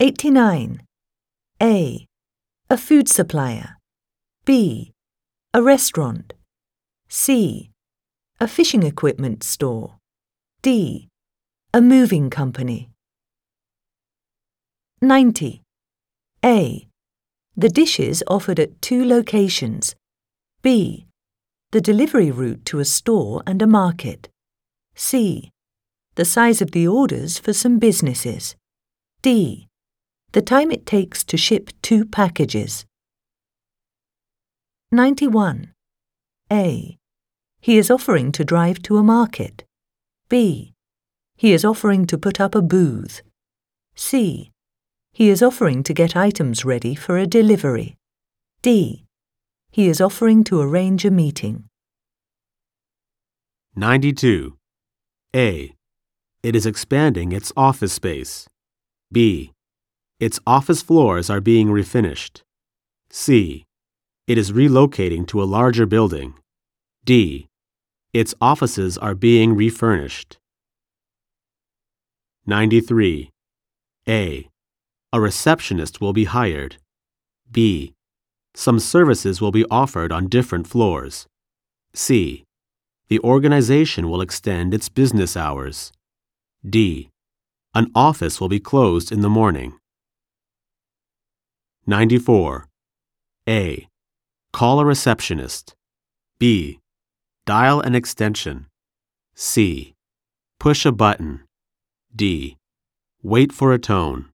89. A. A food supplier. B. A restaurant. C. A fishing equipment store. D. A moving company. 90. A. The dishes offered at two locations. B. The delivery route to a store and a market. C. The size of the orders for some businesses. D. The time it takes to ship two packages. 91. A. He is offering to drive to a market. B. He is offering to put up a booth. C. He is offering to get items ready for a delivery. D. He is offering to arrange a meeting. 92. A. It is expanding its office space. B. Its office floors are being refinished. C. It is relocating to a larger building. D. Its offices are being refurnished. 93. A. A receptionist will be hired. B. Some services will be offered on different floors. C. The organization will extend its business hours. D. An office will be closed in the morning. 94. A. Call a receptionist. B. Dial an extension. C. Push a button. D. Wait for a tone.